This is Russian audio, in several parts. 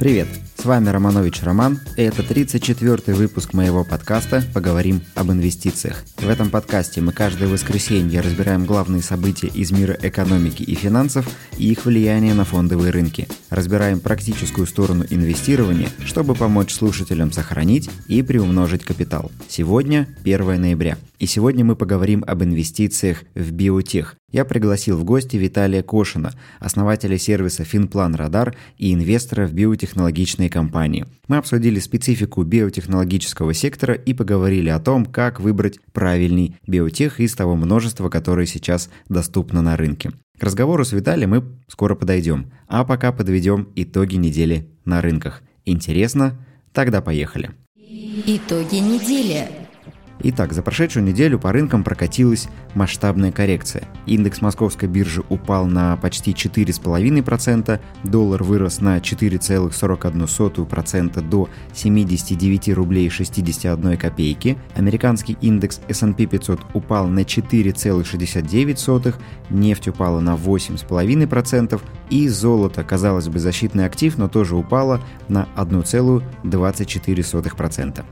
Привет, с вами Романович Роман, и это 34-й выпуск моего подкаста «Поговорим об инвестициях». В этом подкасте мы каждое воскресенье разбираем главные события из мира экономики и финансов и их влияние на фондовые рынки. Разбираем практическую сторону инвестирования, чтобы помочь слушателям сохранить и приумножить капитал. Сегодня 1 ноября, и сегодня мы поговорим об инвестициях в биотех, я пригласил в гости Виталия Кошина, основателя сервиса Финплан Радар и инвестора в биотехнологичные компании. Мы обсудили специфику биотехнологического сектора и поговорили о том, как выбрать правильный биотех из того множества, которое сейчас доступно на рынке. К разговору с Виталием мы скоро подойдем, а пока подведем итоги недели на рынках. Интересно? Тогда поехали. Итоги недели. Итак, за прошедшую неделю по рынкам прокатилась масштабная коррекция. Индекс московской биржи упал на почти 4,5%, доллар вырос на 4,41% до 79 рублей 61 копейки, американский индекс S&P 500 упал на 4,69%, нефть упала на 8,5% и золото, казалось бы, защитный актив, но тоже упало на 1,24%.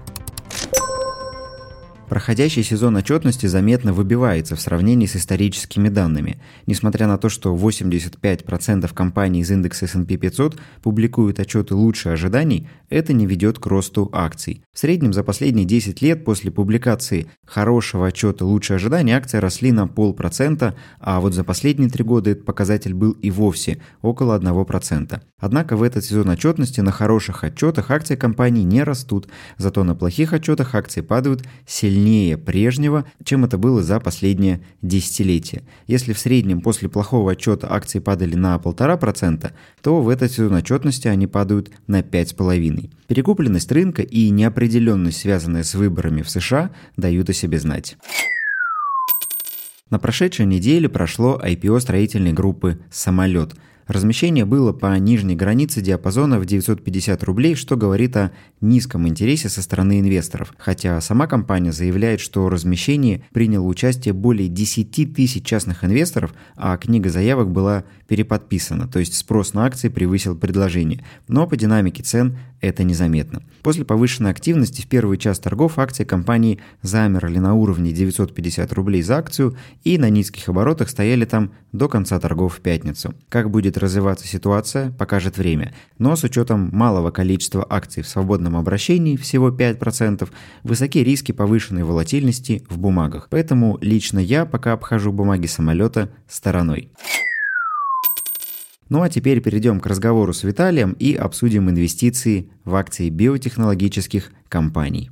Проходящий сезон отчетности заметно выбивается в сравнении с историческими данными. Несмотря на то, что 85% компаний из индекса S&P 500 публикуют отчеты лучше ожиданий, это не ведет к росту акций. В среднем за последние 10 лет после публикации хорошего отчета лучше ожиданий акции росли на полпроцента, а вот за последние три года этот показатель был и вовсе около 1%. Однако в этот сезон отчетности на хороших отчетах акции компаний не растут, зато на плохих отчетах акции падают сильнее сильнее прежнего, чем это было за последнее десятилетие. Если в среднем после плохого отчета акции падали на 1,5%, то в этот сезон отчетности они падают на 5,5%. Перекупленность рынка и неопределенность, связанная с выборами в США, дают о себе знать. На прошедшей неделе прошло IPO строительной группы «Самолет», Размещение было по нижней границе диапазона в 950 рублей, что говорит о низком интересе со стороны инвесторов. Хотя сама компания заявляет, что в размещении приняло участие более 10 тысяч частных инвесторов, а книга заявок была переподписана, то есть спрос на акции превысил предложение. Но по динамике цен это незаметно. После повышенной активности в первый час торгов акции компании замерли на уровне 950 рублей за акцию и на низких оборотах стояли там до конца торгов в пятницу. Как будет развиваться ситуация, покажет время. Но с учетом малого количества акций в свободном обращении, всего 5%, высоки риски повышенной волатильности в бумагах. Поэтому лично я пока обхожу бумаги самолета стороной. Ну а теперь перейдем к разговору с Виталием и обсудим инвестиции в акции биотехнологических компаний.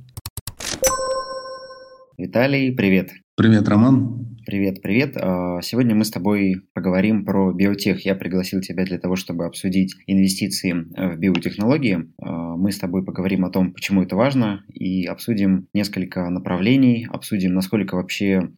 Виталий, привет. Привет, Роман. Привет, привет. А, сегодня мы с тобой поговорим про биотех. Я пригласил тебя для того, чтобы обсудить инвестиции в биотехнологии. А, мы с тобой поговорим о том, почему это важно, и обсудим несколько направлений, обсудим, насколько вообще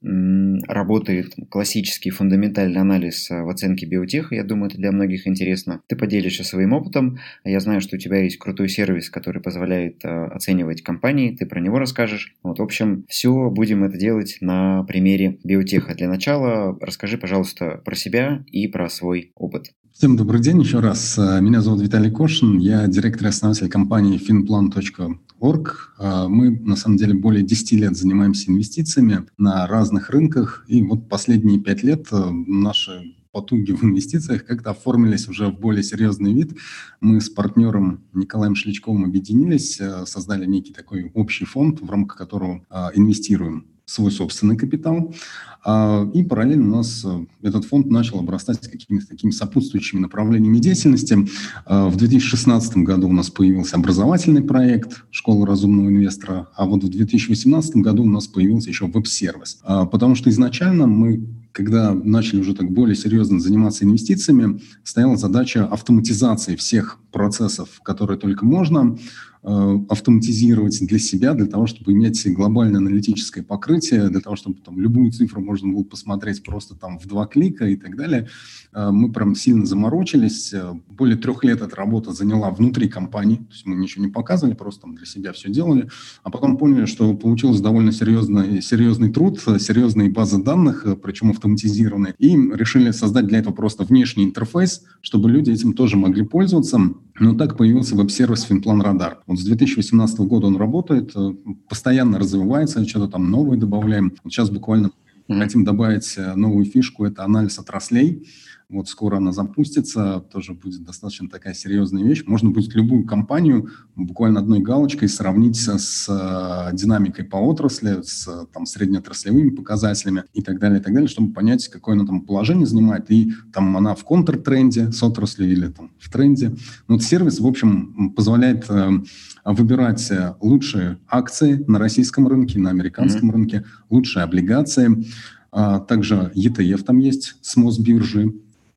работает классический фундаментальный анализ в оценке биотеха. Я думаю, это для многих интересно. Ты поделишься своим опытом. Я знаю, что у тебя есть крутой сервис, который позволяет а, оценивать компании. Ты про него расскажешь. Вот, в общем, все будем это делать на примере биотеха. Для начала расскажи, пожалуйста, про себя и про свой опыт. Всем добрый день еще раз. Меня зовут Виталий Кошин, я директор и основатель компании finplan.org. Мы, на самом деле, более 10 лет занимаемся инвестициями на разных рынках, и вот последние 5 лет э, наши потуги в инвестициях как-то оформились уже в более серьезный вид. Мы с партнером Николаем Шличковым объединились, э, создали некий такой общий фонд, в рамках которого э, инвестируем свой собственный капитал. А, и параллельно у нас э, этот фонд начал обрастать какими-то такими сопутствующими направлениями деятельности. А, в 2016 году у нас появился образовательный проект «Школа разумного инвестора», а вот в 2018 году у нас появился еще веб-сервис. А, потому что изначально мы когда начали уже так более серьезно заниматься инвестициями, стояла задача автоматизации всех процессов, которые только можно, автоматизировать для себя, для того, чтобы иметь глобальное аналитическое покрытие, для того, чтобы там любую цифру можно было посмотреть просто там в два клика и так далее. Э, мы прям сильно заморочились. Э, более трех лет эта работа заняла внутри компании, то есть мы ничего не показывали, просто там для себя все делали, а потом поняли, что получилось довольно серьезный, серьезный труд, серьезные базы данных, причем автоматизированные, и решили создать для этого просто внешний интерфейс, чтобы люди этим тоже могли пользоваться. Но так появился веб-сервис Финплан Радар. Вот с 2018 года он работает, э, постоянно развивается, что-то там новое добавляем. Вот сейчас буквально mm-hmm. хотим добавить э, новую фишку, это анализ отраслей. Вот скоро она запустится, тоже будет достаточно такая серьезная вещь. Можно будет любую компанию буквально одной галочкой сравнить с э, динамикой по отрасли, с там, среднеотраслевыми показателями и так далее, и так далее, чтобы понять, какое она там положение занимает. И там она в контртренде с отраслью или там в тренде. Но вот сервис, в общем, позволяет э, выбирать лучшие акции на российском рынке, на американском mm-hmm. рынке, лучшие облигации. А, также ETF там есть с Мосбиржи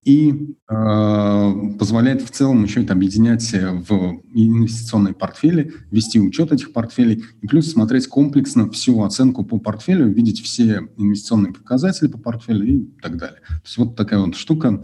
и э, позволяет в целом еще это объединять в инвестиционные портфели, вести учет этих портфелей и плюс смотреть комплексно всю оценку по портфелю, видеть все инвестиционные показатели по портфелю и так далее. То есть вот такая вот штука.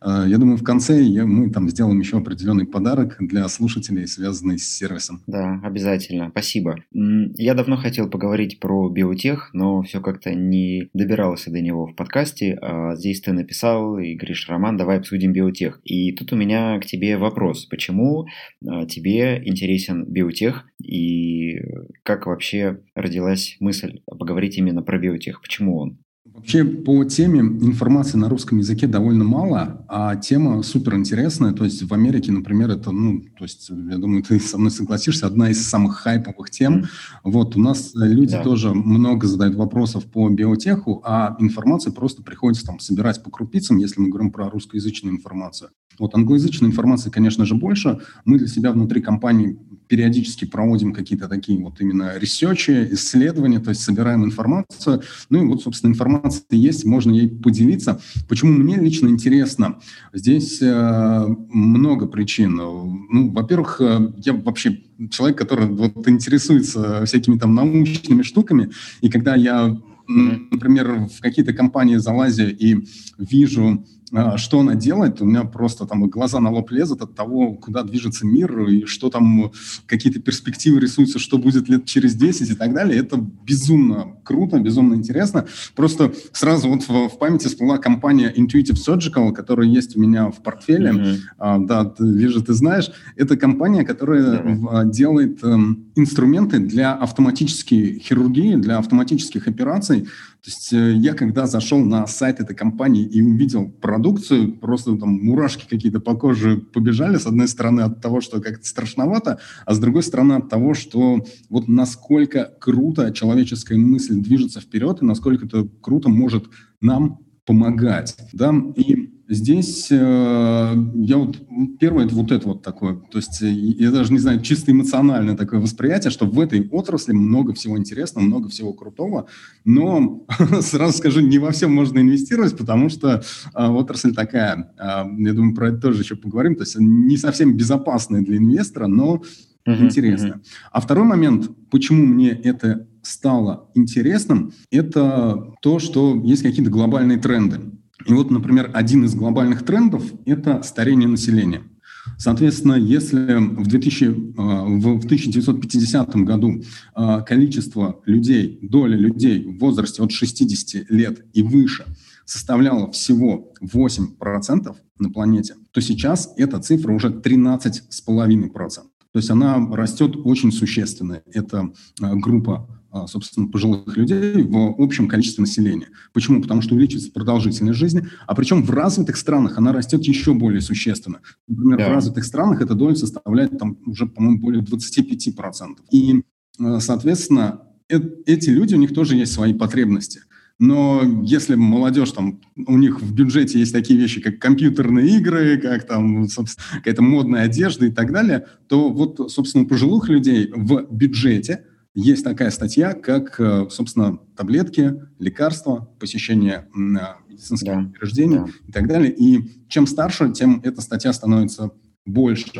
Э, я думаю, в конце я, мы там сделаем еще определенный подарок для слушателей, связанный с сервисом. Да, обязательно. Спасибо. Я давно хотел поговорить про биотех, но все как-то не добирался до него в подкасте. А здесь ты написал и говоришь, Роман, давай обсудим биотех. И тут у меня к тебе вопрос. Почему а, тебе интересен биотех и как вообще родилась мысль поговорить именно про биотех? Почему он? Вообще по теме информации на русском языке довольно мало, а тема супер интересная. То есть в Америке, например, это, ну, то есть, я думаю, ты со мной согласишься, одна из самых хайповых тем. Вот у нас люди да. тоже много задают вопросов по биотеху, а информацию просто приходится там собирать по крупицам, если мы говорим про русскоязычную информацию. Вот англоязычной информации, конечно же, больше. Мы для себя внутри компании периодически проводим какие-то такие вот именно ресерчи, исследования, то есть собираем информацию. Ну и вот, собственно, информация есть, можно ей поделиться. Почему мне лично интересно? Здесь э, много причин. Ну, во-первых, э, я вообще человек, который вот интересуется всякими там научными штуками, и когда я например, в какие-то компании залазю и вижу а, что она делает, у меня просто там глаза на лоб лезут от того, куда движется мир и что там, какие-то перспективы рисуются, что будет лет через 10 и так далее. Это безумно круто, безумно интересно. Просто сразу вот в, в памяти всплыла компания Intuitive Surgical, которая есть у меня в портфеле. Mm-hmm. А, да, ты, вижу, ты знаешь. Это компания, которая mm-hmm. делает э, инструменты для автоматической хирургии, для автоматических операций. То есть э, я когда зашел на сайт этой компании и увидел продукцию, просто там мурашки какие-то по коже побежали, с одной стороны от того, что как-то страшновато, а с другой стороны от того, что вот насколько круто человеческая мысль движется вперед и насколько это круто может нам помогать. Да? И Здесь э, я вот первое это вот это вот такое, то есть э, я даже не знаю чисто эмоциональное такое восприятие, что в этой отрасли много всего интересного, много всего крутого, но сразу скажу, не во всем можно инвестировать, потому что э, отрасль такая, э, я думаю про это тоже еще поговорим, то есть не совсем безопасная для инвестора, но uh-huh, интересно. Uh-huh. А второй момент, почему мне это стало интересным, это то, что есть какие-то глобальные тренды. И вот, например, один из глобальных трендов – это старение населения. Соответственно, если в, 2000, э, в 1950 году э, количество людей, доля людей в возрасте от 60 лет и выше составляла всего 8% на планете, то сейчас эта цифра уже 13,5%. То есть она растет очень существенно. Это э, группа собственно, пожилых людей в общем количестве населения. Почему? Потому что увеличивается продолжительность жизни, а причем в развитых странах она растет еще более существенно. Например, да. в развитых странах эта доля составляет там уже, по-моему, более 25%. И, а, соответственно, э эти люди, у них тоже есть свои потребности. Но если молодежь, там, у них в бюджете есть такие вещи, как компьютерные игры, как там, какая-то модная одежда и так далее, то вот, собственно, у пожилых людей в бюджете – есть такая статья, как, э, собственно, таблетки, лекарства, посещение э, медицинских да. учреждений да. и так далее. И чем старше, тем эта статья становится больше.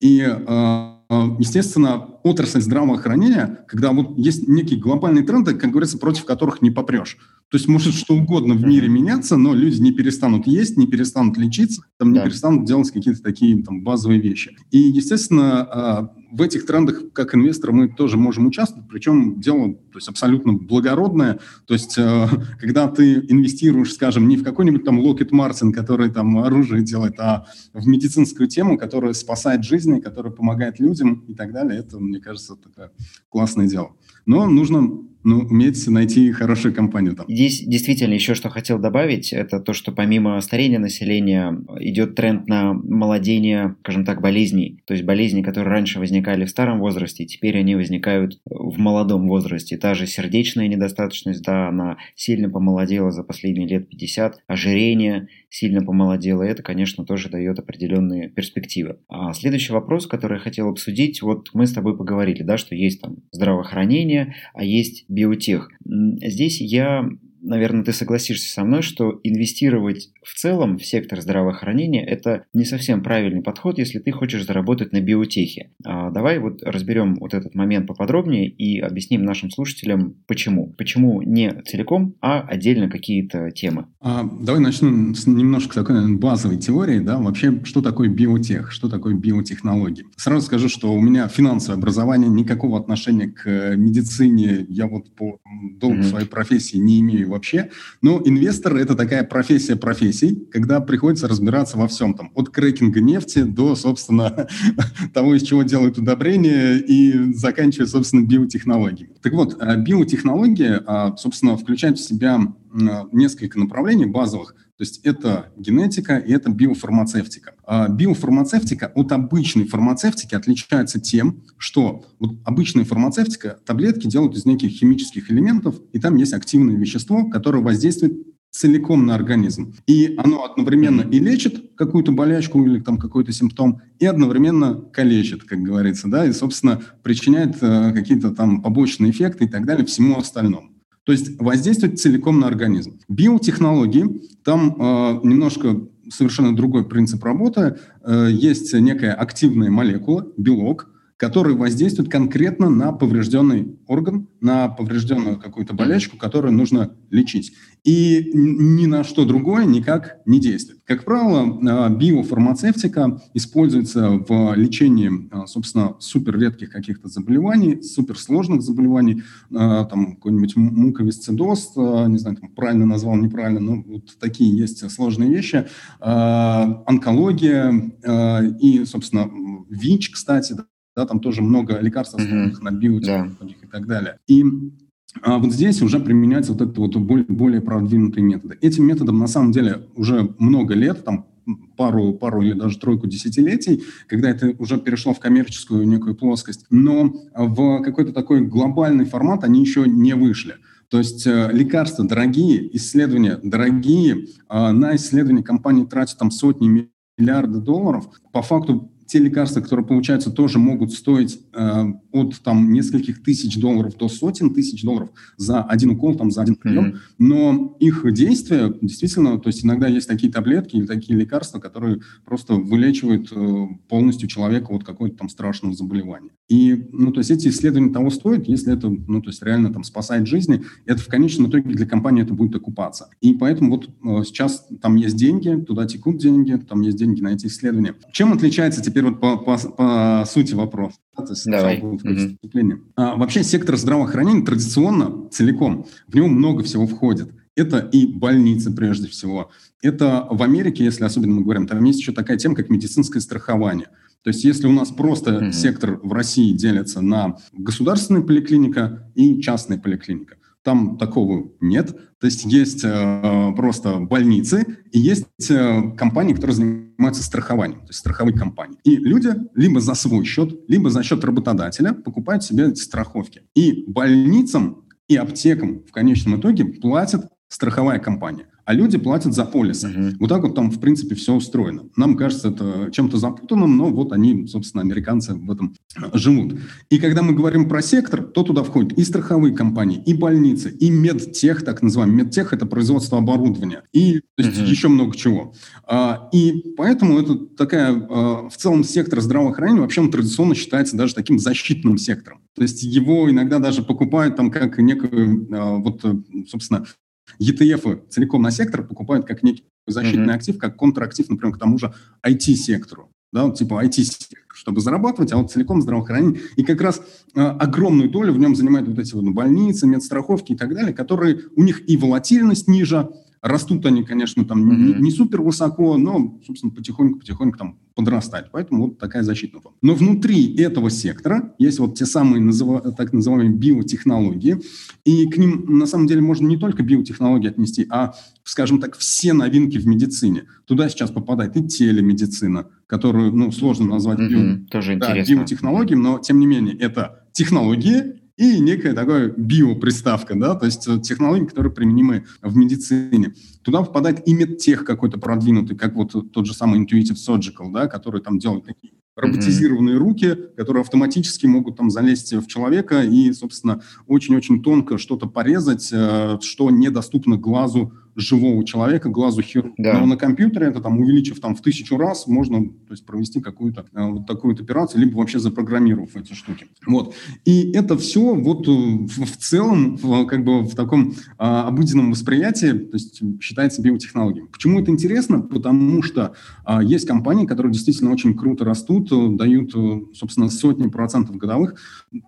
И э, естественно, отрасль здравоохранения, когда вот есть некие глобальные тренды, как говорится, против которых не попрешь. То есть может что угодно в мире меняться, но люди не перестанут есть, не перестанут лечиться, там, не да. перестанут делать какие-то такие там, базовые вещи. И, естественно, в этих трендах, как инвестор, мы тоже можем участвовать, причем дело то есть, абсолютно благородное. То есть, э, когда ты инвестируешь, скажем, не в какой-нибудь там Lockheed Martin, который там оружие делает, а в медицинскую тему, которая спасает жизни, которая помогает людям и так далее, это, мне кажется, такое классное дело. Но нужно ну, уметь найти хорошую компанию там. Здесь действительно еще что хотел добавить, это то, что помимо старения населения идет тренд на молодение, скажем так, болезней. То есть болезни, которые раньше возникали в старом возрасте, теперь они возникают в молодом возрасте. Та же сердечная недостаточность, да, она сильно помолодела за последние лет 50, ожирение сильно помолодело, это, конечно, тоже дает определенные перспективы. А следующий вопрос, который я хотел обсудить, вот мы с тобой поговорили, да, что есть там здравоохранение, а есть биотех. Здесь я наверное, ты согласишься со мной, что инвестировать в целом в сектор здравоохранения – это не совсем правильный подход, если ты хочешь заработать на биотехе. А давай вот разберем вот этот момент поподробнее и объясним нашим слушателям, почему. Почему не целиком, а отдельно какие-то темы. А, давай начну с немножко такой наверное, базовой теории. Да? Вообще, что такое биотех, что такое биотехнологии? Сразу скажу, что у меня финансовое образование, никакого отношения к медицине, я вот по долгу mm-hmm. своей профессии не имею вообще. Но инвестор – это такая профессия профессий, когда приходится разбираться во всем, там, от крекинга нефти до, собственно, того, из чего делают удобрения, и заканчивая, собственно, биотехнологиями. Так вот, э, биотехнология, а, собственно, включает в себя несколько направлений базовых. То есть это генетика и это биофармацевтика. А биофармацевтика от обычной фармацевтики отличается тем, что вот обычная фармацевтика, таблетки делают из неких химических элементов, и там есть активное вещество, которое воздействует целиком на организм. И оно одновременно и лечит какую-то болячку или там какой-то симптом, и одновременно калечит, как говорится, да, и, собственно, причиняет э, какие-то там побочные эффекты и так далее всему остальному. То есть воздействует целиком на организм. Биотехнологии, там э, немножко совершенно другой принцип работы. Э, есть некая активная молекула, белок, который воздействует конкретно на поврежденный орган, на поврежденную какую-то болячку, которую нужно лечить. И ни на что другое никак не действует. Как правило, а, биофармацевтика используется в лечении, а, собственно, супер редких каких-то заболеваний, суперсложных заболеваний, а, там какой-нибудь муковисцидоз, не знаю, там, правильно назвал, неправильно, но вот такие есть сложные вещи, онкология и, собственно, ВИЧ, кстати, да, там тоже много лекарств, основанных mm-hmm. на биотехнологиях да. и так далее. И а вот здесь уже применяются вот это вот более, более продвинутые методы. Этим методом на самом деле уже много лет, там пару, пару или даже тройку десятилетий, когда это уже перешло в коммерческую некую плоскость, но в какой-то такой глобальный формат они еще не вышли. То есть э, лекарства дорогие, исследования дорогие, э, на исследования компании тратят там сотни миллиардов долларов. По факту те лекарства, которые получаются, тоже могут стоить э, от там нескольких тысяч долларов до сотен тысяч долларов за один укол, там за один прием. Mm-hmm. Но их действие действительно, то есть иногда есть такие таблетки или такие лекарства, которые просто вылечивают э, полностью человека от какого-то там страшного заболевания. И, ну, то есть эти исследования того стоят, если это, ну, то есть реально там спасает жизни, это в конечном итоге для компании это будет окупаться. И поэтому вот э, сейчас там есть деньги, туда текут деньги, там есть деньги на эти исследования. Чем отличается теперь теперь вот по, по, по сути вопрос. Давай. Угу. А, вообще сектор здравоохранения традиционно целиком, в него много всего входит. Это и больницы прежде всего. Это в Америке, если особенно мы говорим, там есть еще такая тема, как медицинское страхование. То есть если у нас просто mm сектор в России делится на государственная поликлиника и частная поликлиника, там такого нет. То есть есть э, просто больницы и есть э, компании, которые занимаются страхованием, то есть страховые компании. И люди либо за свой счет, либо за счет работодателя покупают себе страховки. И больницам и аптекам в конечном итоге платит страховая компания. а люди платят за полисы. Uh-huh. Вот так вот там, в принципе, все устроено. Нам кажется это чем-то запутанным, но вот они, собственно, американцы в этом живут. И когда мы говорим про сектор, то туда входят и страховые компании, и больницы, и медтех, так называемый. Медтех – это производство оборудования, и то есть, uh-huh. еще много чего. А, и поэтому это такая, а, в целом, сектор здравоохранения вообще он традиционно считается даже таким защитным сектором. То есть его иногда даже покупают там как некую, а, вот, собственно, ETF целиком на сектор покупают как некий защитный mm-hmm. актив, как контрактив, например, к тому же IT-сектору. Да, вот типа IT-сектор, чтобы зарабатывать, а вот целиком здравоохранение. И как раз э, огромную долю в нем занимают вот эти вот больницы, медстраховки и так далее, которые, у них и волатильность ниже, Растут они, конечно, там mm-hmm. не, не супер высоко, но, собственно, потихоньку-потихоньку там подрастать. Поэтому вот такая защита. Но внутри этого сектора есть вот те самые называ, так называемые биотехнологии. И к ним, на самом деле, можно не только биотехнологии отнести, а, скажем так, все новинки в медицине. Туда сейчас попадает и телемедицина, которую, ну, сложно назвать mm-hmm. био, Тоже да, биотехнологией, но, тем не менее, это технологии, и некая такая биоприставка, да, то есть э, технологии, которые применимы в медицине. Туда впадает и медтех какой-то продвинутый, как вот тот же самый Intuitive Surgical, да, который там делает такие роботизированные mm-hmm. руки, которые автоматически могут там залезть в человека и, собственно, очень-очень тонко что-то порезать, э, что недоступно глазу живого человека, глазу хирурга. Да. Но на компьютере это там увеличив там в тысячу раз, можно то есть, провести какую-то э, вот такую вот операцию, либо вообще запрограммировав эти штуки. Вот. И это все вот э, в, в целом в, как бы в таком а, обыденном восприятии то есть, считается биотехнологией. Почему это интересно? Потому что а, есть компании, которые действительно очень круто растут, э, дают, собственно, сотни процентов годовых.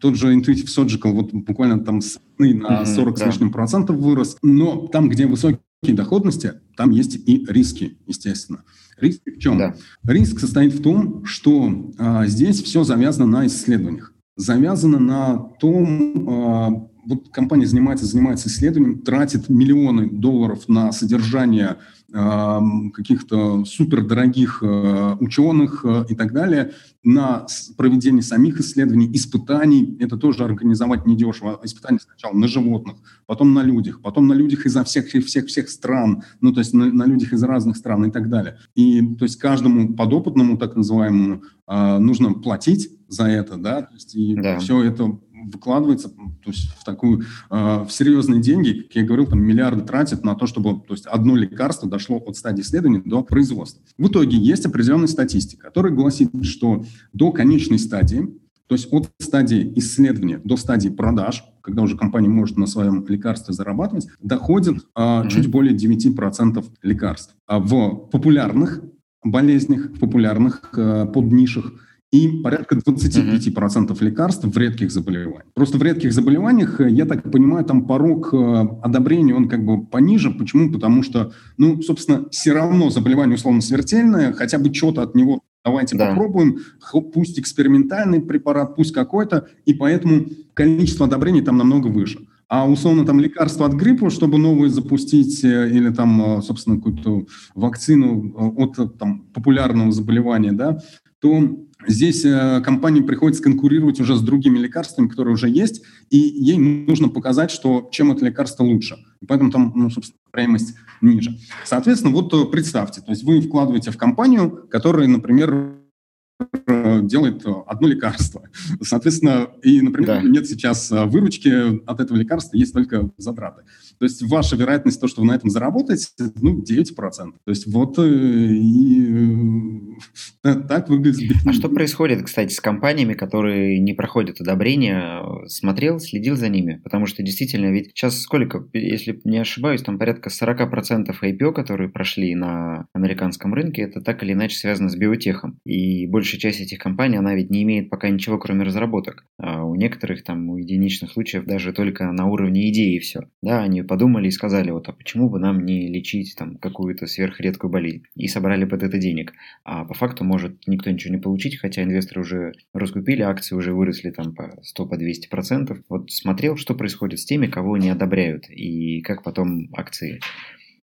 Тот же Intuitive Surgical вот буквально там с на 40 mm-hmm, с лишним процентов вырос. Но там, где высокий доходности, там есть и риски, естественно. Риски в чем? Да. Риск состоит в том, что а, здесь все завязано на исследованиях. Завязано на том, а, вот компания занимается, занимается исследованием, тратит миллионы долларов на содержание каких-то супердорогих э, ученых э, и так далее, на проведение самих исследований, испытаний. Это тоже организовать недешево. Испытания сначала на животных, потом на людях, потом на людях изо всех всех всех стран, ну то есть на, на людях из разных стран и так далее. И то есть каждому подопытному, так называемому, э, нужно платить за это, да, то есть и да. все это выкладывается то есть в такую, э, в серьезные деньги, как я говорил, там миллиарды тратят на то, чтобы то есть одно лекарство дошло от стадии исследования до производства. В итоге есть определенная статистика, которая гласит, что до конечной стадии, то есть от стадии исследования до стадии продаж, когда уже компания может на своем лекарстве зарабатывать, доходит а, mm-hmm. чуть более 9% лекарств. А в популярных болезнях, в популярных а, поднишах и порядка 25% mm-hmm. лекарств в редких заболеваниях. Просто в редких заболеваниях, э, я так понимаю, там порог э, одобрения, он как бы пониже. Почему? Потому что, ну, собственно, все равно заболевание условно смертельное, хотя бы что-то от него давайте да. попробуем, пусть экспериментальный препарат, пусть какой-то, и поэтому количество одобрений там намного выше. А условно там лекарство от гриппа, чтобы новые запустить, э, или там, собственно, какую-то вакцину от там, популярного заболевания, да, то Здесь э, компании приходится конкурировать уже с другими лекарствами, которые уже есть, и ей нужно показать, что чем это лекарство лучше. Поэтому там, ну, собственно, стоимость ниже. Соответственно, вот э, представьте, то есть вы вкладываете в компанию, которая, например, Э, делает одно лекарство. Соответственно, и, например, да. нет сейчас выручки от этого лекарства, есть только затраты. То есть ваша вероятность, то, что вы на этом заработаете, ну, 9%. То есть вот и так выглядит. А что происходит, кстати, с компаниями, которые не проходят одобрения? Смотрел, следил за ними? Потому что действительно, ведь сейчас сколько, если не ошибаюсь, там порядка 40% IPO, которые прошли на американском рынке, это так или иначе связано с биотехом. И большая часть этих компаний, она ведь не имеет пока ничего, кроме разработок. А у некоторых, там, у единичных случаев даже только на уровне идеи все. Да, они подумали и сказали, вот, а почему бы нам не лечить там какую-то сверхредкую болезнь? И собрали под это денег. А по факту может никто ничего не получить, хотя инвесторы уже раскупили, акции уже выросли там по 100, по 200 процентов. Вот смотрел, что происходит с теми, кого не одобряют, и как потом акции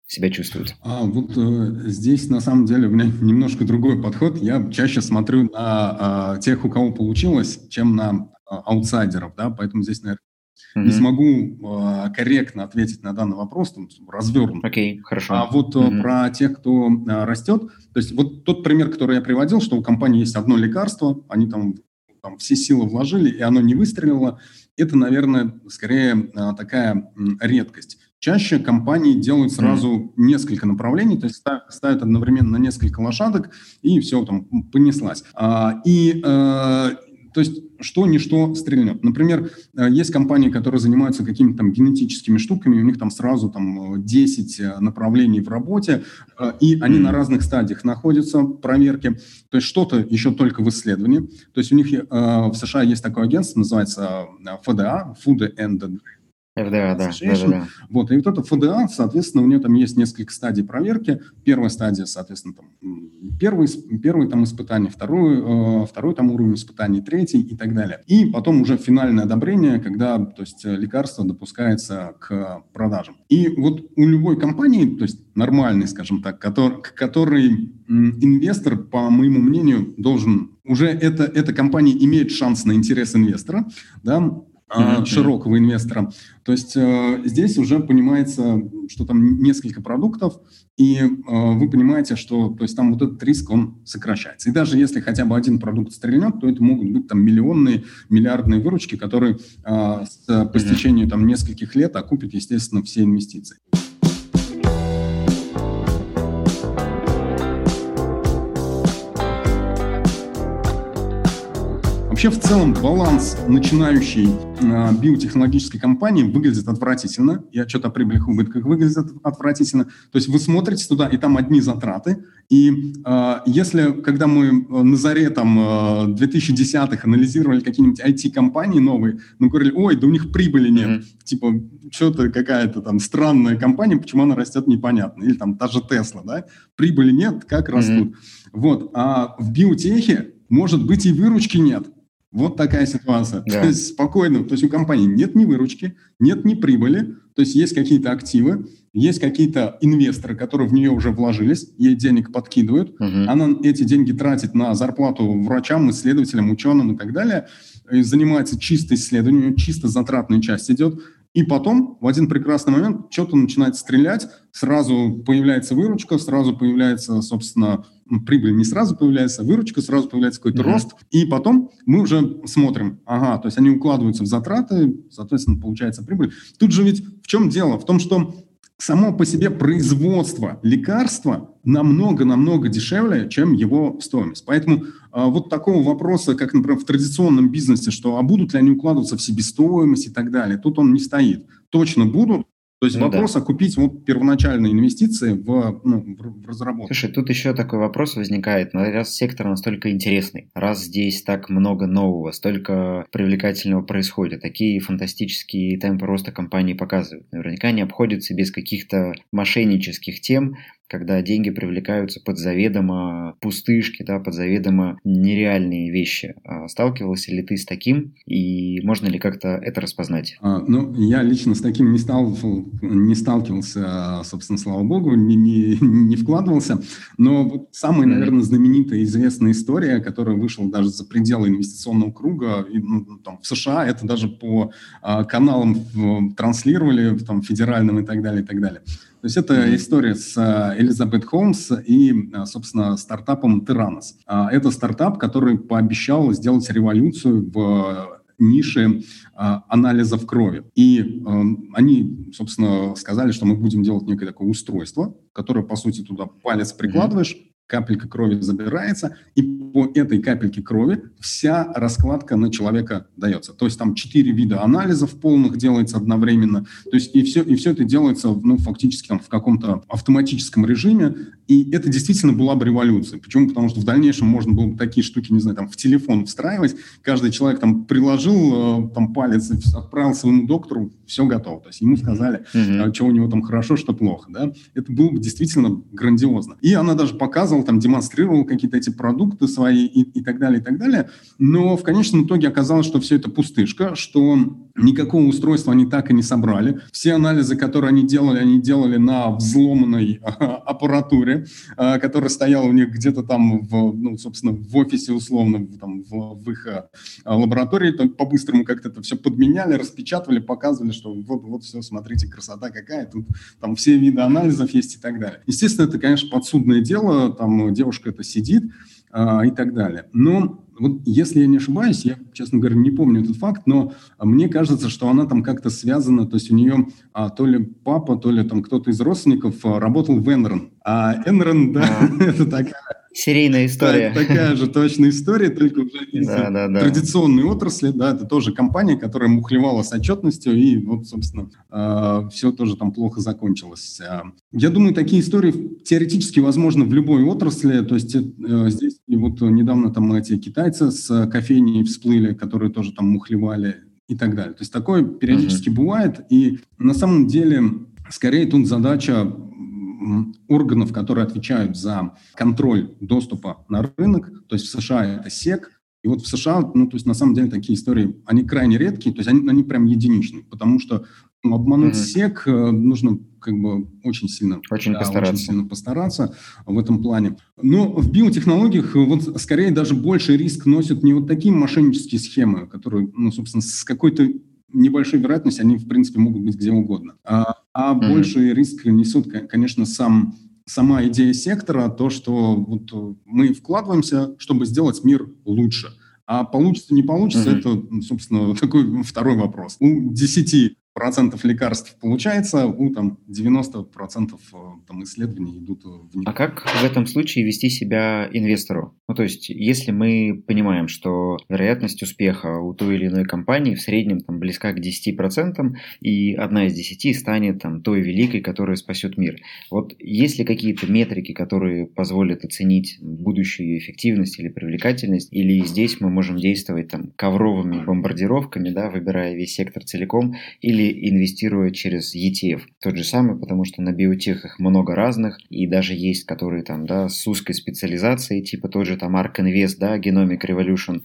себя чувствуют? А вот э, здесь на самом деле у меня немножко другой подход. Я чаще смотрю на э, тех, у кого получилось, чем на э, аутсайдеров, да, поэтому здесь, наверное, mm-hmm. не смогу э, корректно ответить на данный вопрос, там, развернут. Окей, okay, хорошо. А вот mm-hmm. про тех, кто э, растет, то есть вот тот пример, который я приводил, что у компании есть одно лекарство, они там, там все силы вложили, и оно не выстрелило, это, наверное, скорее э, такая э, редкость. Чаще компании делают сразу mm. несколько направлений, то есть ставят одновременно на несколько лошадок, и все, там, понеслась. А, и э, то есть что ничто стрельнет. Например, э, есть компании, которые занимаются какими-то там генетическими штуками, у них там сразу там 10 э, направлений в работе, и они mm. на разных стадиях находятся, проверки. То есть что-то еще только в исследовании. То есть у них в США есть такое агентство, называется FDA, Food and FDA, да, да, да, Вот, и вот это FDA, соответственно, у нее там есть несколько стадий проверки. Первая стадия, соответственно, там, первый, первый там испытание, второй, э, второй там уровень испытаний, третий и так далее. И потом уже финальное одобрение, когда, то есть, лекарство допускается к продажам. И вот у любой компании, то есть нормальный, скажем так, который, который инвестор, по моему мнению, должен уже эта, эта компания имеет шанс на интерес инвестора, да, mm-hmm. широкого инвестора. То есть э, здесь уже понимается, что там несколько продуктов, и э, вы понимаете, что то есть там вот этот риск, он сокращается. И даже если хотя бы один продукт стрельнет, то это могут быть там миллионные, миллиардные выручки, которые э, с, по истечению там нескольких лет окупят, естественно, все инвестиции. Вообще, в целом, баланс начинающей э, биотехнологической компании выглядит отвратительно. И отчет о прибылях и убытках выглядит отвратительно. То есть вы смотрите туда, и там одни затраты. И э, если, когда мы э, на заре там, э, 2010-х анализировали какие-нибудь IT-компании новые, мы говорили, ой, да у них прибыли нет. Mm-hmm. Типа, что-то какая-то там странная компания, почему она растет, непонятно. Или там та же Тесла, да? Прибыли нет, как растут. Mm-hmm. Вот. А в биотехе может быть и выручки нет. Вот такая ситуация. Да. То есть спокойно, то есть у компании нет ни выручки, нет ни прибыли, то есть есть какие-то активы, есть какие-то инвесторы, которые в нее уже вложились, ей денег подкидывают, угу. она эти деньги тратит на зарплату врачам, исследователям, ученым и так далее, и занимается чисто исследованием, чисто затратная часть идет, и потом в один прекрасный момент что-то начинает стрелять, сразу появляется выручка, сразу появляется, собственно, прибыль не сразу появляется, выручка, сразу появляется какой-то mm-hmm. рост, и потом мы уже смотрим, ага, то есть они укладываются в затраты, соответственно, получается прибыль. Тут же ведь в чем дело? В том, что само по себе производство лекарства намного-намного дешевле, чем его стоимость. Поэтому а, вот такого вопроса, как, например, в традиционном бизнесе, что а будут ли они укладываться в себестоимость и так далее, тут он не стоит. Точно будут, то есть ну, вопрос да. окупить вот первоначальные инвестиции в, ну, в разработку. Слушай, тут еще такой вопрос возникает. Раз сектор настолько интересный, раз здесь так много нового, столько привлекательного происходит, такие фантастические темпы роста компании показывают. Наверняка не обходится без каких-то мошеннических тем, когда деньги привлекаются под заведомо пустышки, да, под заведомо нереальные вещи. А сталкивался ли ты с таким, и можно ли как-то это распознать? А, ну, я лично с таким не, стал, не сталкивался, собственно, слава богу, не, не, не вкладывался, но вот самая, наверное, знаменитая известная история, которая вышла даже за пределы инвестиционного круга, и, ну, там, в США, это даже по а, каналам транслировали, там, федеральным и так далее, и так далее. То есть это история с э, Элизабет Холмс и, э, собственно, стартапом Terranos. А, это стартап, который пообещал сделать революцию в нише а, анализов крови. И э, они, собственно, сказали, что мы будем делать некое такое устройство, которое, по сути, туда палец прикладываешь, капелька крови забирается, и по этой капельке крови вся раскладка на человека дается. То есть там четыре вида анализов полных делается одновременно. То есть и все, и все это делается ну, фактически там, в каком-то автоматическом режиме. И это действительно была бы революция. Почему? Потому что в дальнейшем можно было бы такие штуки, не знаю, там в телефон встраивать. Каждый человек там приложил э, там палец, отправил своему доктору, все готово. То есть ему сказали, mm-hmm. что у него там хорошо, что плохо. Да? Это было бы действительно грандиозно. И она даже показывала, там демонстрировала какие-то эти продукты, свои и, и так далее, и так далее. Но в конечном итоге оказалось, что все это пустышка, что никакого устройства они так и не собрали. Все анализы, которые они делали, они делали на взломанной аппаратуре, а, которая стояла у них где-то там, в, ну, собственно, в офисе условно, там, в, в их а, лаборатории. По-быстрому как-то это все подменяли, распечатывали, показывали, что вот, вот все, смотрите, красота какая, тут там все виды анализов есть и так далее. Естественно, это, конечно, подсудное дело, там девушка это сидит а, и так далее. Но вот если я не ошибаюсь, я, честно говоря, не помню этот факт, но мне кажется, что она там как-то связана, то есть у нее а, то ли папа, то ли там кто-то из родственников а, работал в Enron. А Enron, да, а. это такая Серийная история. Да, такая же точная история, только уже из да, да, да. традиционной отрасли. Да, это тоже компания, которая мухлевала с отчетностью, и вот, собственно, э, а, все тоже там плохо закончилось. А, я думаю, такие истории теоретически возможны в любой отрасли. То есть э, здесь и вот недавно там эти китайцы с кофейней всплыли, которые тоже там мухлевали и так далее. То есть такое периодически uh-huh. бывает, и на самом деле скорее тут задача органов, которые отвечают за контроль доступа на рынок, то есть в США это СЕК, и вот в США, ну, то есть на самом деле такие истории, они крайне редкие, то есть они, они прям единичные, потому что обмануть mm-hmm. СЕК э, нужно как бы очень сильно, очень, да, постараться. очень сильно постараться в этом плане. Но в биотехнологиях вот скорее даже больший риск носят не вот такие мошеннические схемы, которые, ну, собственно, с какой-то небольшой вероятностью они, в принципе, могут быть где угодно. А, а mm-hmm. больший риск несут, конечно, сам сама идея сектора, то, что вот мы вкладываемся, чтобы сделать мир лучше. А получится, не получится, mm-hmm. это, собственно, такой второй вопрос. У 10 процентов лекарств получается, у там 90 процентов э, там, исследований идут в них. А как в этом случае вести себя инвестору? Ну, то есть, если мы понимаем, что вероятность успеха у той или иной компании в среднем там, близка к 10%, и одна из 10 станет там, той великой, которая спасет мир. Вот есть ли какие-то метрики, которые позволят оценить будущую эффективность или привлекательность, или здесь мы можем действовать там, ковровыми бомбардировками, да, выбирая весь сектор целиком, или инвестируя через ETF. Тот же самый, потому что на биотех их много разных, и даже есть, которые там, да, с узкой специализацией, типа тот же там Ark Invest, да, Genomic Revolution.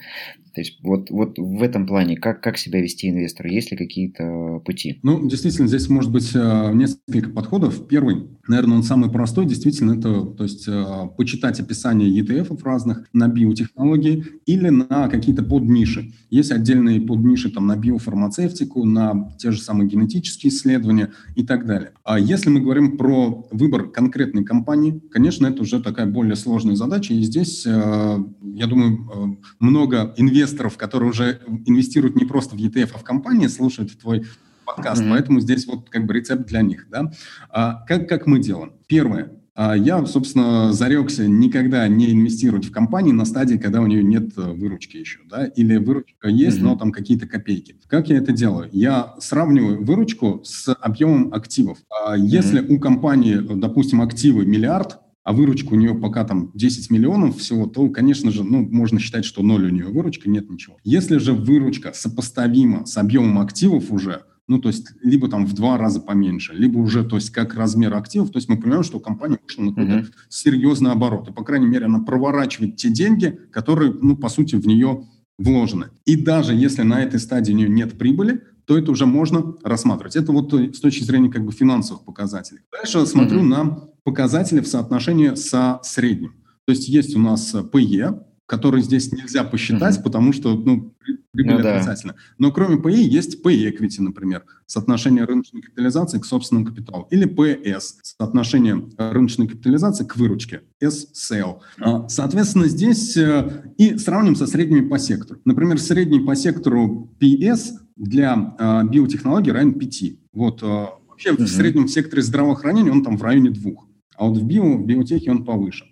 То есть вот, вот в этом плане, как, как себя вести инвестору? Есть ли какие-то пути? Ну, действительно, здесь может быть э, несколько подходов. Первый, наверное, он самый простой, действительно, это то есть э, почитать описание ETF разных на биотехнологии или на какие-то подниши. Есть отдельные подниши там на биофармацевтику, на те же самые генетические исследования и так далее. А если мы говорим про выбор конкретной компании, конечно, это уже такая более сложная задача, и здесь, э, я думаю, много инвесторов инвесторов, которые уже инвестируют не просто в ETF, а в компании, слушают твой подкаст. Mm-hmm. Поэтому здесь вот как бы рецепт для них. Да? А, как, как мы делаем? Первое. А, я, собственно, зарекся никогда не инвестировать в компании на стадии, когда у нее нет э, выручки еще, да, или выручка есть, mm-hmm. но там какие-то копейки. Как я это делаю? Я сравниваю выручку с объемом активов. А если mm-hmm. у компании, допустим, активы миллиард, а выручка у нее пока там 10 миллионов всего, то, конечно же, ну, можно считать, что ноль у нее выручка, нет ничего. Если же выручка сопоставима с объемом активов уже, ну, то есть, либо там в два раза поменьше, либо уже, то есть, как размер активов, то есть, мы понимаем, что компания вышла на какой-то uh-huh. серьезный оборот. И, по крайней мере, она проворачивает те деньги, которые, ну, по сути, в нее вложены. И даже если на этой стадии у нее нет прибыли, то это уже можно рассматривать. Это вот с точки зрения как бы финансовых показателей. Дальше смотрю uh-huh. на показатели в соотношении со средним. То есть есть у нас PE, который здесь нельзя посчитать, угу. потому что ну, прибыль ну, отрицательна. Да. Но кроме PE есть PE-equity, например, соотношение рыночной капитализации к собственному капиталу. Или PS, соотношение рыночной капитализации к выручке, S-sale. А, соответственно, здесь э, и сравним со средними по сектору. Например, средний по сектору PS для а, биотехнологий равен 5. Вот а, вообще угу. в среднем секторе здравоохранения он там в районе двух а вот в био, в биотехе он повыше.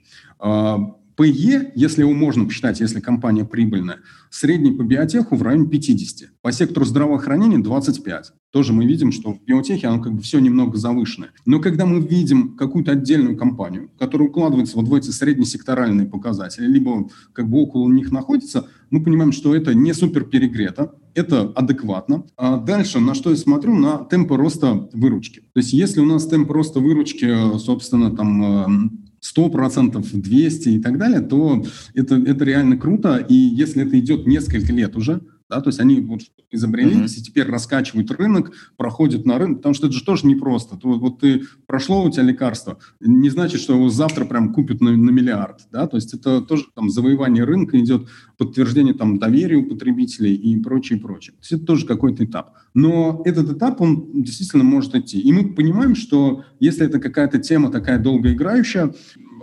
ПЕ, если его можно посчитать, если компания прибыльная, средний по биотеху в районе 50. По сектору здравоохранения 25. Тоже мы видим, что в биотехе оно как бы все немного завышенное. Но когда мы видим какую-то отдельную компанию, которая укладывается вот в эти среднесекторальные показатели, либо как бы около них находится, мы понимаем, что это не супер перегрето, это адекватно. А дальше, на что я смотрю, на темпы роста выручки. То есть если у нас темп роста выручки, собственно, там 100%, 200 и так далее, то это, это реально круто. И если это идет несколько лет уже, да, то есть они вот изобрели, uh-huh. и теперь раскачивают рынок, проходят на рынок, потому что это же тоже непросто. То, вот ты прошло у тебя лекарство, не значит, что его завтра прям купят на, на миллиард, да, то есть это тоже там завоевание рынка идет, подтверждение там доверия у потребителей и прочее, прочее. То есть это тоже какой-то этап. Но этот этап, он действительно может идти. И мы понимаем, что если это какая-то тема такая долгоиграющая,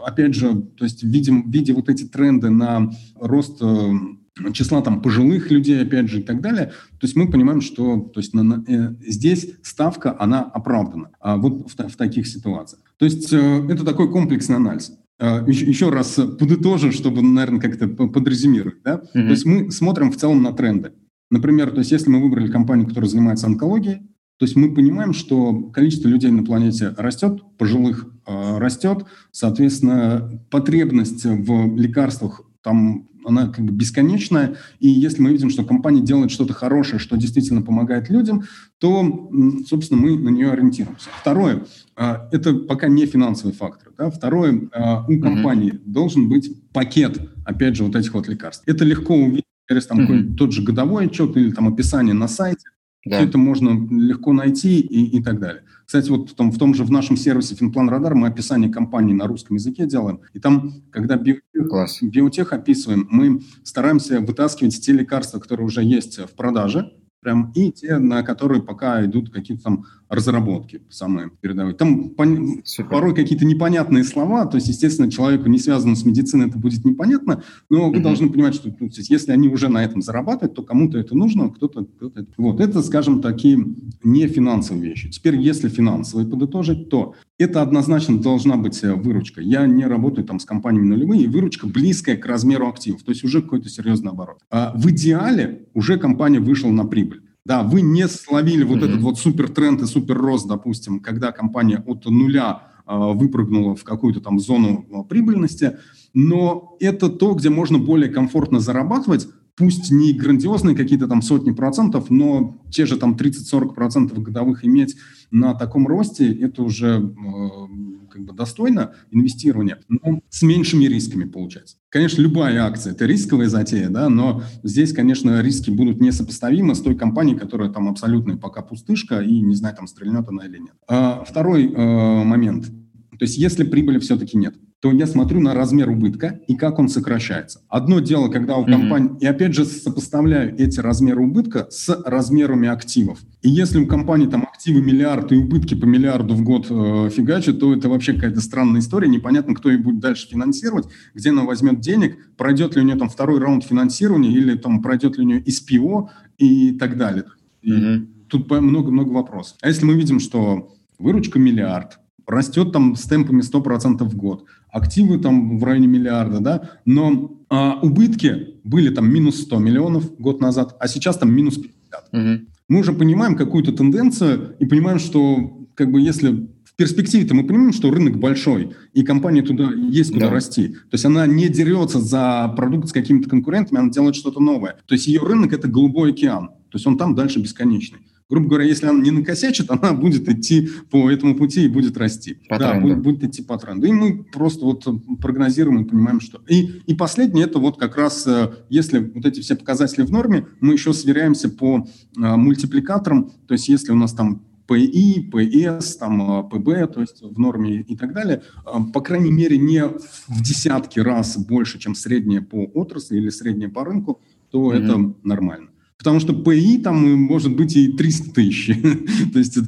опять же, то есть видим, видя вот эти тренды на рост э, числа там пожилых людей, опять же, и так далее. То есть мы понимаем, что то есть, на, на, э, здесь ставка, она оправдана а вот в, в таких ситуациях. То есть э, это такой комплексный анализ. Э, еще, еще раз подытожу, чтобы, наверное, как-то подрезюмировать. Да? Mm-hmm. То есть мы смотрим в целом на тренды. Например, то есть если мы выбрали компанию, которая занимается онкологией, то есть мы понимаем, что количество людей на планете растет, пожилых э, растет, соответственно, потребность в лекарствах там она как бы бесконечная, и если мы видим, что компания делает что-то хорошее, что действительно помогает людям, то, собственно, мы на нее ориентируемся. Второе, а, это пока не финансовый фактор. Да? Второе, а, у компании mm-hmm. должен быть пакет, опять же, вот этих вот лекарств. Это легко увидеть через там mm-hmm. тот же годовой отчет или там описание на сайте. Да. Все это можно легко найти и, и так далее. Кстати, вот там, в том же в нашем сервисе Финплан Радар мы описание компании на русском языке делаем. И там, когда биотех, биотех описываем, мы стараемся вытаскивать те лекарства, которые уже есть в продаже, прям и те, на которые пока идут какие-то там разработки самые передовые. Там пон... порой какие-то непонятные слова, то есть, естественно, человеку, не связанному с медициной, это будет непонятно, но вы mm-hmm. должны понимать, что ну, есть, если они уже на этом зарабатывают, то кому-то это нужно, кто-то... кто-то... Вот, это, скажем, такие не финансовые вещи. Теперь, если финансовые подытожить, то это однозначно должна быть э, выручка. Я не работаю там с компаниями нулевые, и выручка близкая к размеру активов, то есть уже какой-то серьезный оборот. А в идеале уже компания вышла на прибыль. Да, вы не словили вот mm-hmm. этот вот супер тренд и супер рост, допустим, когда компания от нуля э, выпрыгнула в какую-то там зону э, прибыльности, но это то, где можно более комфортно зарабатывать, пусть не грандиозные какие-то там сотни процентов, но те же там 30-40 процентов годовых иметь на таком росте, это уже э, как бы достойно инвестирования, но с меньшими рисками получается. Конечно, любая акция – это рисковая затея, да, но здесь, конечно, риски будут несопоставимы с той компанией, которая там абсолютно пока пустышка и, не знаю, там стрельнет она или нет. А, второй э, момент. То есть если прибыли все-таки нет – то я смотрю на размер убытка и как он сокращается. Одно дело, когда у компании... Mm-hmm. И опять же сопоставляю эти размеры убытка с размерами активов. И если у компании там активы миллиард и убытки по миллиарду в год э, фигачат, то это вообще какая-то странная история. Непонятно, кто ее будет дальше финансировать, где она возьмет денег, пройдет ли у нее там второй раунд финансирования или там пройдет ли у нее СПО и так далее. Mm-hmm. тут много-много вопросов. А если мы видим, что выручка миллиард, растет там с темпами 100% в год, активы там в районе миллиарда, да, но а, убытки были там минус 100 миллионов год назад, а сейчас там минус 50. Угу. Мы уже понимаем какую-то тенденцию и понимаем, что как бы если в перспективе-то мы понимаем, что рынок большой, и компания туда есть куда да. расти. То есть она не дерется за продукт с какими-то конкурентами, она делает что-то новое. То есть ее рынок – это голубой океан. То есть он там дальше бесконечный грубо говоря, если она не накосячит, она будет идти по этому пути и будет расти. По да, тренду. будет, будет идти по тренду. И мы просто вот прогнозируем и понимаем, что... И, и последнее, это вот как раз, э, если вот эти все показатели в норме, мы еще сверяемся по а, мультипликаторам, то есть если у нас там ПИ, ПС, там, ПБ, то есть в норме и так далее, по крайней мере, не в десятки раз больше, чем среднее по отрасли или среднее по рынку, то mm-hmm. это нормально. Потому что ПИ там может быть и 300 тысяч. То есть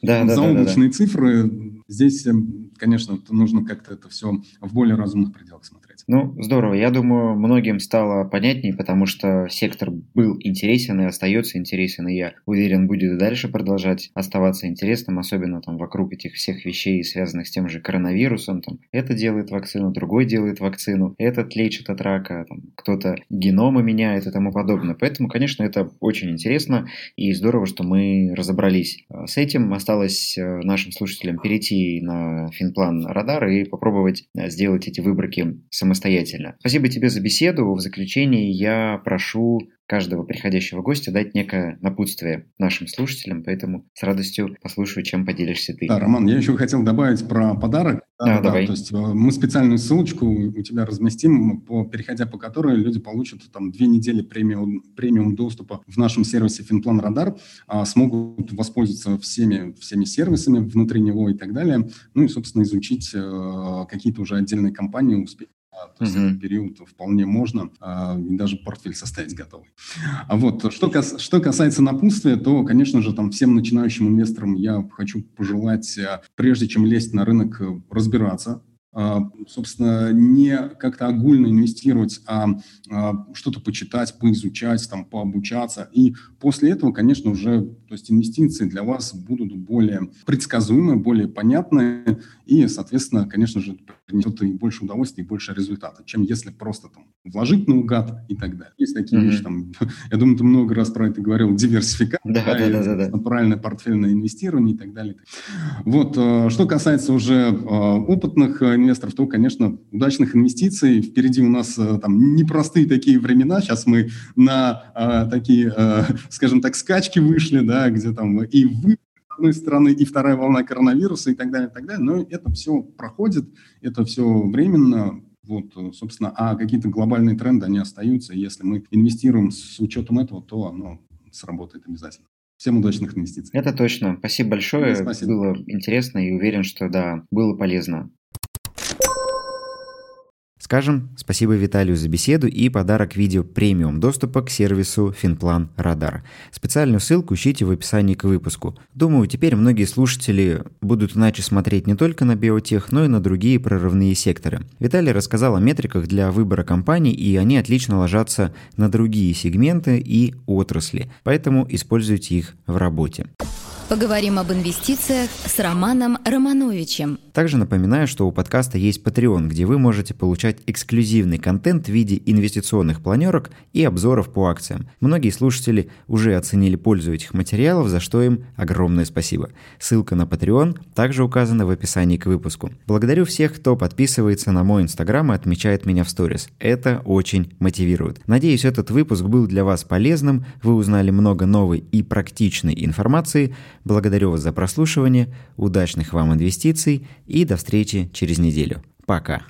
да, заоблачные да, да, да. цифры. Здесь, эм, конечно, нужно как-то это все в более разумных пределах смотреть. Ну, здорово. Я думаю, многим стало понятнее, потому что сектор был интересен и остается интересен, и я уверен, будет и дальше продолжать оставаться интересным, особенно там вокруг этих всех вещей, связанных с тем же коронавирусом. Там, это делает вакцину, другой делает вакцину, этот лечит от рака, там, кто-то геномы меняет и тому подобное. Поэтому, конечно, это очень интересно и здорово, что мы разобрались э, с этим. Осталось э, нашим слушателям перейти на Финплан Радар и попробовать э, сделать эти выборки самостоятельно самостоятельно. Спасибо тебе за беседу. В заключении я прошу каждого приходящего гостя дать некое напутствие нашим слушателям, поэтому с радостью послушаю, чем поделишься ты. Да, Роман, я еще хотел добавить про подарок. Да, да, давай. То есть э, мы специальную ссылочку у тебя разместим, по, переходя по которой люди получат там две недели премиум, премиум доступа в нашем сервисе Финплан Радар, а, смогут воспользоваться всеми, всеми сервисами внутри него и так далее, ну и, собственно, изучить э, какие-то уже отдельные компании, успеть то есть mm-hmm. этот период вполне можно а, и даже портфель составить готовый. А вот что, кас, что касается напутствия, то, конечно же, там всем начинающим инвесторам я хочу пожелать, а, прежде чем лезть на рынок, разбираться а, собственно, не как-то огульно инвестировать, а, а что-то почитать, поизучать, там, пообучаться. И после этого, конечно, уже то есть инвестиции для вас будут более предсказуемые, более понятные и, соответственно, конечно же, принесет и больше удовольствия, и больше результата, чем если просто там вложить наугад и так далее. Есть такие mm-hmm. вещи, там, я думаю, ты много раз про это говорил, диверсификация, да, да, да, да, да. правильное портфельное инвестирование и так далее. Вот, э, что касается уже э, опытных инвесторов, то, конечно, удачных инвестиций. Впереди у нас э, там непростые такие времена. Сейчас мы на такие, скажем так, скачки вышли, да, где там и вы одной стороны, и вторая волна коронавируса и так далее, и так далее. Но это все проходит, это все временно. Вот, собственно, а какие-то глобальные тренды, они остаются. Если мы инвестируем с учетом этого, то оно сработает обязательно. Всем удачных инвестиций. Это точно. Спасибо большое. Спасибо. Было интересно и уверен, что да, было полезно. Скажем спасибо Виталию за беседу и подарок видео премиум доступа к сервису Финплан Радар. Специальную ссылку ищите в описании к выпуску. Думаю, теперь многие слушатели будут иначе смотреть не только на биотех, но и на другие прорывные секторы. Виталий рассказал о метриках для выбора компаний, и они отлично ложатся на другие сегменты и отрасли, поэтому используйте их в работе. Поговорим об инвестициях с Романом Романовичем. Также напоминаю, что у подкаста есть Patreon, где вы можете получать эксклюзивный контент в виде инвестиционных планерок и обзоров по акциям. Многие слушатели уже оценили пользу этих материалов, за что им огромное спасибо. Ссылка на Patreon также указана в описании к выпуску. Благодарю всех, кто подписывается на мой инстаграм и отмечает меня в сторис. Это очень мотивирует. Надеюсь, этот выпуск был для вас полезным, вы узнали много новой и практичной информации. Благодарю вас за прослушивание, удачных вам инвестиций и до встречи через неделю. Пока.